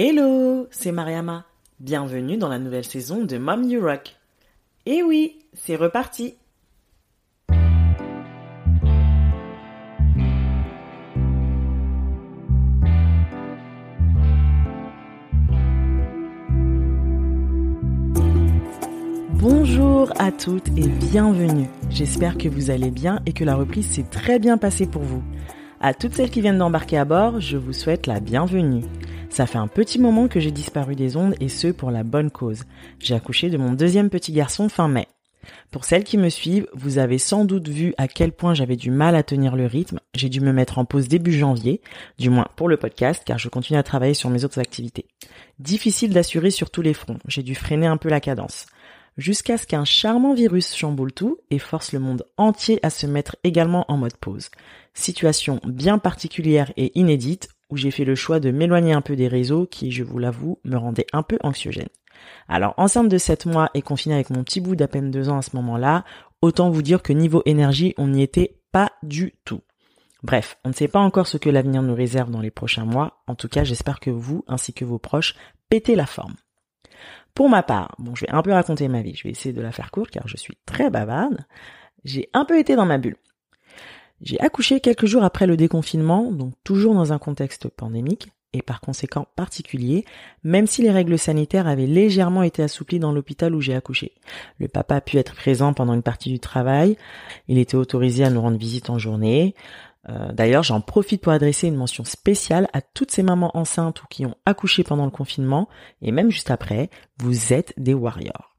Hello, c'est Mariama. Bienvenue dans la nouvelle saison de Mom You Rock. Et oui, c'est reparti. Bonjour à toutes et bienvenue. J'espère que vous allez bien et que la reprise s'est très bien passée pour vous. À toutes celles qui viennent d'embarquer à bord, je vous souhaite la bienvenue. Ça fait un petit moment que j'ai disparu des ondes et ce pour la bonne cause. J'ai accouché de mon deuxième petit garçon fin mai. Pour celles qui me suivent, vous avez sans doute vu à quel point j'avais du mal à tenir le rythme. J'ai dû me mettre en pause début janvier, du moins pour le podcast, car je continue à travailler sur mes autres activités. Difficile d'assurer sur tous les fronts. J'ai dû freiner un peu la cadence jusqu'à ce qu'un charmant virus chamboule tout et force le monde entier à se mettre également en mode pause. Situation bien particulière et inédite où j'ai fait le choix de m'éloigner un peu des réseaux qui, je vous l'avoue, me rendaient un peu anxiogène. Alors, enceinte de 7 mois et confinée avec mon petit bout d'à peine 2 ans à ce moment-là, autant vous dire que niveau énergie, on n'y était pas du tout. Bref, on ne sait pas encore ce que l'avenir nous réserve dans les prochains mois. En tout cas, j'espère que vous, ainsi que vos proches, pétez la forme. Pour ma part, bon, je vais un peu raconter ma vie. Je vais essayer de la faire courte car je suis très bavarde. J'ai un peu été dans ma bulle. J'ai accouché quelques jours après le déconfinement, donc toujours dans un contexte pandémique et par conséquent particulier, même si les règles sanitaires avaient légèrement été assouplies dans l'hôpital où j'ai accouché. Le papa a pu être présent pendant une partie du travail, il était autorisé à nous rendre visite en journée, euh, d'ailleurs, j'en profite pour adresser une mention spéciale à toutes ces mamans enceintes ou qui ont accouché pendant le confinement, et même juste après, vous êtes des warriors.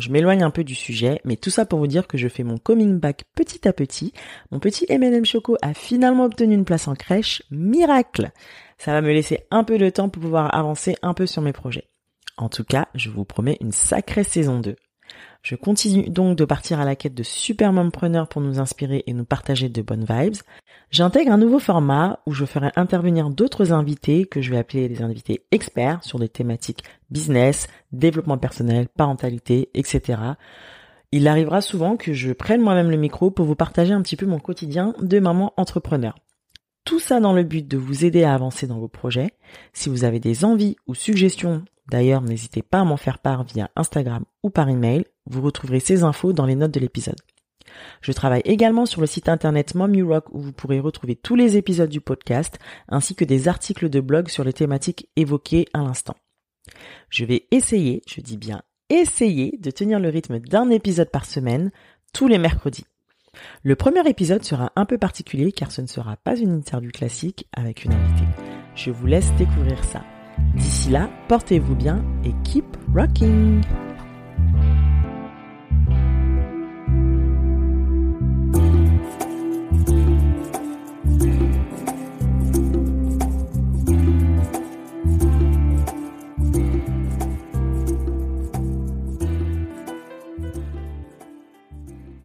Je m'éloigne un peu du sujet, mais tout ça pour vous dire que je fais mon coming back petit à petit. Mon petit M&M Choco a finalement obtenu une place en crèche. Miracle Ça va me laisser un peu de temps pour pouvoir avancer un peu sur mes projets. En tout cas, je vous promets une sacrée saison 2. Je continue donc de partir à la quête de super mompreneurs pour nous inspirer et nous partager de bonnes vibes. J'intègre un nouveau format où je ferai intervenir d'autres invités que je vais appeler les invités experts sur des thématiques business, développement personnel, parentalité, etc. Il arrivera souvent que je prenne moi-même le micro pour vous partager un petit peu mon quotidien de maman entrepreneur. Tout ça dans le but de vous aider à avancer dans vos projets. Si vous avez des envies ou suggestions D'ailleurs, n'hésitez pas à m'en faire part via Instagram ou par email. Vous retrouverez ces infos dans les notes de l'épisode. Je travaille également sur le site internet Mom You Rock où vous pourrez retrouver tous les épisodes du podcast ainsi que des articles de blog sur les thématiques évoquées à l'instant. Je vais essayer, je dis bien essayer, de tenir le rythme d'un épisode par semaine tous les mercredis. Le premier épisode sera un peu particulier car ce ne sera pas une interview classique avec une invitée. Je vous laisse découvrir ça. D'ici là, portez-vous bien et keep rocking